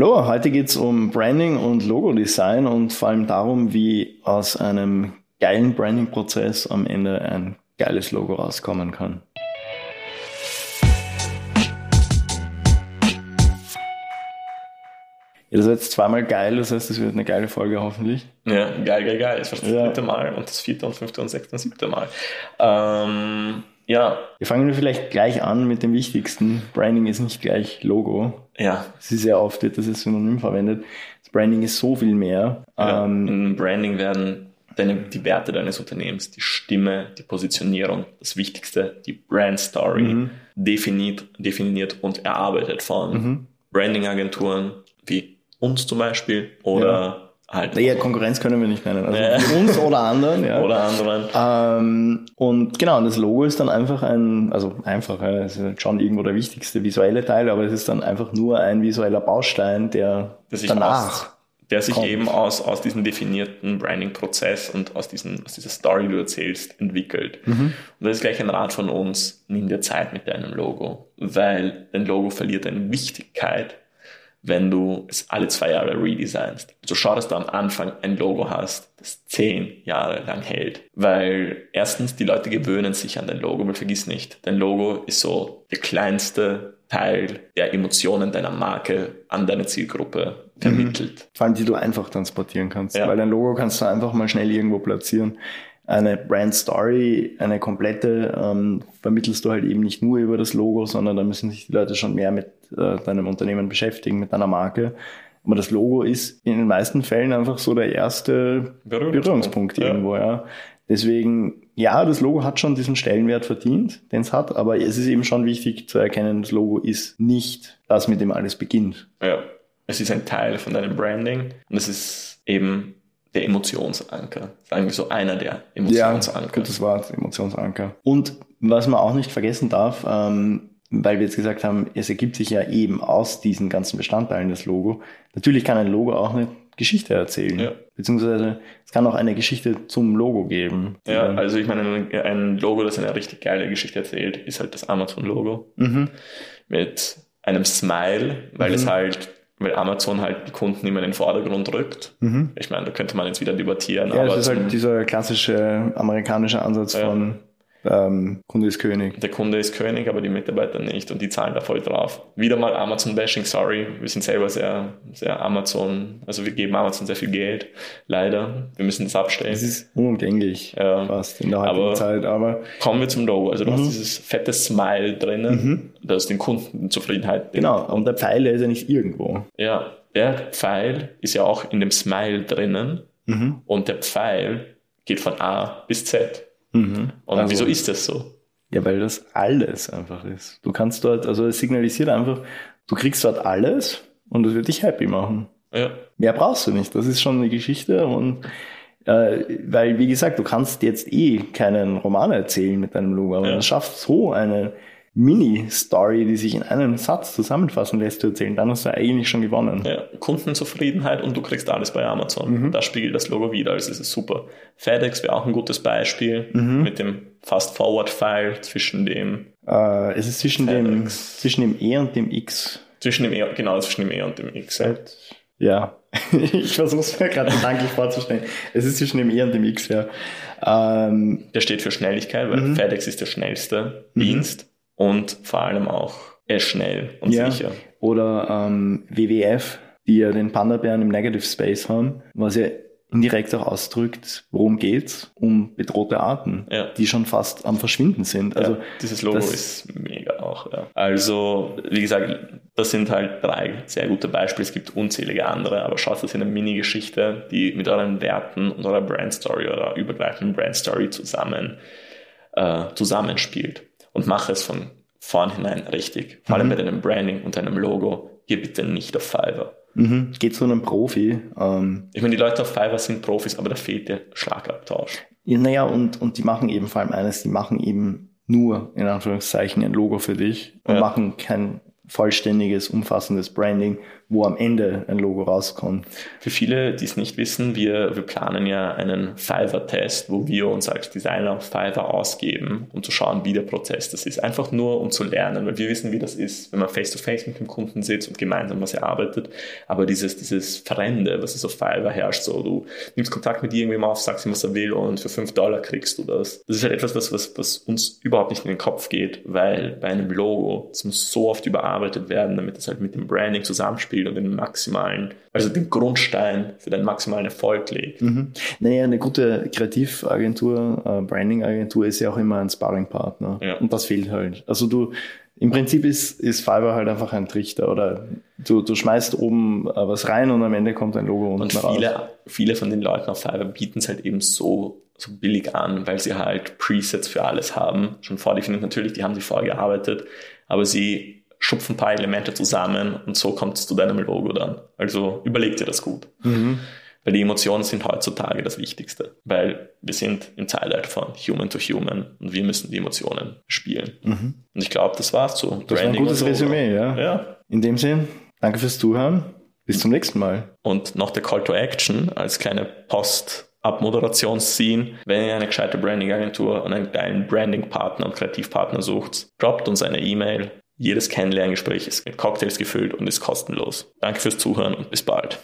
Hallo, heute geht's um Branding und Logo-Design und vor allem darum, wie aus einem geilen Branding-Prozess am Ende ein geiles Logo rauskommen kann. Ja, das war jetzt zweimal geil, das heißt, es wird eine geile Folge hoffentlich. Ja, geil, geil, geil. Das war das ja. dritte Mal und das vierte und fünfte und sechste und siebte Mal. Ähm, ja. Wir fangen vielleicht gleich an mit dem Wichtigsten. Branding ist nicht gleich Logo. Ja. Es ist sehr oft, wird das als Synonym verwendet. Das Branding ist so viel mehr. Ja, ähm, in Branding werden deine, die Werte deines Unternehmens, die Stimme, die Positionierung, das Wichtigste, die Brand Story mhm. definiert, definiert und erarbeitet von mhm. Branding-Agenturen wie uns zum Beispiel oder ja. Halt. Ja, Konkurrenz können wir nicht nennen. Also ja. uns oder anderen. Ja. Oder anderen. Ähm, und genau, das Logo ist dann einfach ein, also einfach, ja, es ist schon irgendwo der wichtigste visuelle Teil, aber es ist dann einfach nur ein visueller Baustein, der danach. Aus, der sich kommt. eben aus, aus diesem definierten Branding-Prozess und aus, diesen, aus dieser Story, die du erzählst, entwickelt. Mhm. Und das ist gleich ein Rat von uns, nimm dir Zeit mit deinem Logo, weil dein Logo verliert eine Wichtigkeit, wenn du es alle zwei Jahre redesignst. Also schau, dass du am Anfang ein Logo hast, das zehn Jahre lang hält. Weil erstens, die Leute gewöhnen sich an dein Logo, weil vergiss nicht, dein Logo ist so der kleinste Teil der Emotionen deiner Marke an deine Zielgruppe vermittelt. Mhm. Vor allem, die du einfach transportieren kannst. Ja. Weil dein Logo kannst du einfach mal schnell irgendwo platzieren eine Brand Story, eine komplette, ähm, vermittelst du halt eben nicht nur über das Logo, sondern da müssen sich die Leute schon mehr mit äh, deinem Unternehmen beschäftigen, mit deiner Marke. Aber das Logo ist in den meisten Fällen einfach so der erste Berührungspunkt, Berührungspunkt irgendwo, ja. ja. Deswegen, ja, das Logo hat schon diesen Stellenwert verdient, den es hat, aber es ist eben schon wichtig zu erkennen, das Logo ist nicht das, mit dem alles beginnt. Ja, es ist ein Teil von deinem Branding und es ist eben der Emotionsanker. Sagen wir so einer der Emotionsanker. Ja, gutes Wort, Emotionsanker. Und was man auch nicht vergessen darf, ähm, weil wir jetzt gesagt haben, es ergibt sich ja eben aus diesen ganzen Bestandteilen das Logo. Natürlich kann ein Logo auch eine Geschichte erzählen. Ja. Beziehungsweise es kann auch eine Geschichte zum Logo geben. Ja, also ich meine, ein Logo, das eine richtig geile Geschichte erzählt, ist halt das Amazon-Logo. Mhm. Mit einem Smile, weil mhm. es halt weil Amazon halt die Kunden immer in den Vordergrund rückt. Mhm. Ich meine, da könnte man jetzt wieder debattieren. Ja, aber das ist halt dieser klassische amerikanische Ansatz ja. von ähm, Kunde ist König. Der Kunde ist König, aber die Mitarbeiter nicht und die zahlen da voll drauf. Wieder mal Amazon-Bashing, sorry. Wir sind selber sehr, sehr Amazon, also wir geben Amazon sehr viel Geld. Leider. Wir müssen das abstellen. Das ist unumgänglich ja. fast in der heutigen Zeit, aber. Kommen wir zum Logo. Also du mhm. hast dieses fette Smile drinnen, mhm. das den Kundenzufriedenheit. Genau, und der Pfeil ist ja nicht irgendwo. Ja, der Pfeil ist ja auch in dem Smile drinnen mhm. und der Pfeil geht von A bis Z. Mhm. Und also, wieso ist das so? Ja, weil das alles einfach ist. Du kannst dort, also es signalisiert einfach, du kriegst dort alles und das wird dich happy machen. Ja. Mehr brauchst du nicht. Das ist schon eine Geschichte und äh, weil, wie gesagt, du kannst jetzt eh keinen Roman erzählen mit deinem Logo, aber ja. du schaffst so eine Mini-Story, die sich in einem Satz zusammenfassen lässt, zu erzählen, dann hast du eigentlich schon gewonnen. Ja, Kundenzufriedenheit und du kriegst alles bei Amazon. Mhm. Da spiegelt das Logo wieder, also es ist super. FedEx wäre auch ein gutes Beispiel mhm. mit dem Fast-Forward-File zwischen dem. Äh, es ist zwischen dem, zwischen dem E und dem X. Zwischen dem E, genau, zwischen dem E und dem X. Ja, ja. ich versuche es mir gerade gedanklich vorzustellen. Es ist zwischen dem E und dem X, ja. Ähm, der steht für Schnelligkeit, weil mhm. FedEx ist der schnellste mhm. Dienst und vor allem auch schnell und ja. sicher. Oder ähm, WWF, die ja den Panda-Bären im Negative Space haben, was ja indirekt auch ausdrückt, worum geht's? Um bedrohte Arten, ja. die schon fast am Verschwinden sind. Also ja, dieses Logo ist mega auch. Ja. Also wie gesagt, das sind halt drei sehr gute Beispiele. Es gibt unzählige andere, aber schaut das in eine Mini-Geschichte, die mit euren Werten und eurer Brand-Story oder übergreifenden Brand-Story zusammen äh, zusammenspielt und mach es von vornherein richtig. Vor allem mhm. bei deinem Branding und deinem Logo. Geh bitte nicht auf Fiverr. Mhm. Geht zu einem Profi. Ähm, ich meine, die Leute auf Fiverr sind Profis, aber da fehlt der Schlagabtausch. Ja, naja, und, und die machen eben vor allem eines, die machen eben nur, in Anführungszeichen, ein Logo für dich und ja. machen kein vollständiges, umfassendes Branding wo am Ende ein Logo rauskommt. Für viele, die es nicht wissen, wir, wir planen ja einen Fiverr-Test, wo wir uns als Designer auf Fiverr ausgeben, um zu schauen, wie der Prozess das ist. Einfach nur, um zu lernen, weil wir wissen, wie das ist, wenn man face-to-face -face mit dem Kunden sitzt und gemeinsam was erarbeitet. Aber dieses, dieses Verrende, was es auf Fiverr herrscht, so du nimmst Kontakt mit irgendwem auf, sagst ihm, was er will und für 5 Dollar kriegst du das. Das ist halt etwas, was, was, was uns überhaupt nicht in den Kopf geht, weil bei einem Logo, es muss so oft überarbeitet werden, damit es halt mit dem Branding zusammenspielt und den maximalen, also den Grundstein für den maximalen Erfolg legt. Mhm. Naja, eine gute Kreativagentur, äh, Branding-Agentur ist ja auch immer ein Sparringpartner. Ja. Und das fehlt halt. Also du, im Prinzip ist, ist Fiverr halt einfach ein Trichter oder du, du schmeißt oben äh, was rein und am Ende kommt ein Logo unten und viele, raus. viele von den Leuten auf Fiverr bieten es halt eben so, so billig an, weil sie halt Presets für alles haben, schon vordefiniert natürlich, die haben sie vorgearbeitet, aber sie schupfen ein paar Elemente zusammen und so kommt es zu deinem Logo dann. Also überleg dir das gut. Mhm. Weil die Emotionen sind heutzutage das Wichtigste. Weil wir sind im Zeitalter von Human to Human und wir müssen die Emotionen spielen. Mhm. Und ich glaube, das war's so. Das war ein gutes so. Resümee, ja. ja. In dem Sinn, danke fürs Zuhören. Bis zum nächsten Mal. Und noch der Call to Action als kleine Post Abmoderationsscene. Wenn ihr eine gescheite Branding-Agentur und einen geilen Branding-Partner und Kreativpartner sucht, droppt uns eine E-Mail. Jedes Kennenlerngespräch ist mit Cocktails gefüllt und ist kostenlos. Danke fürs Zuhören und bis bald.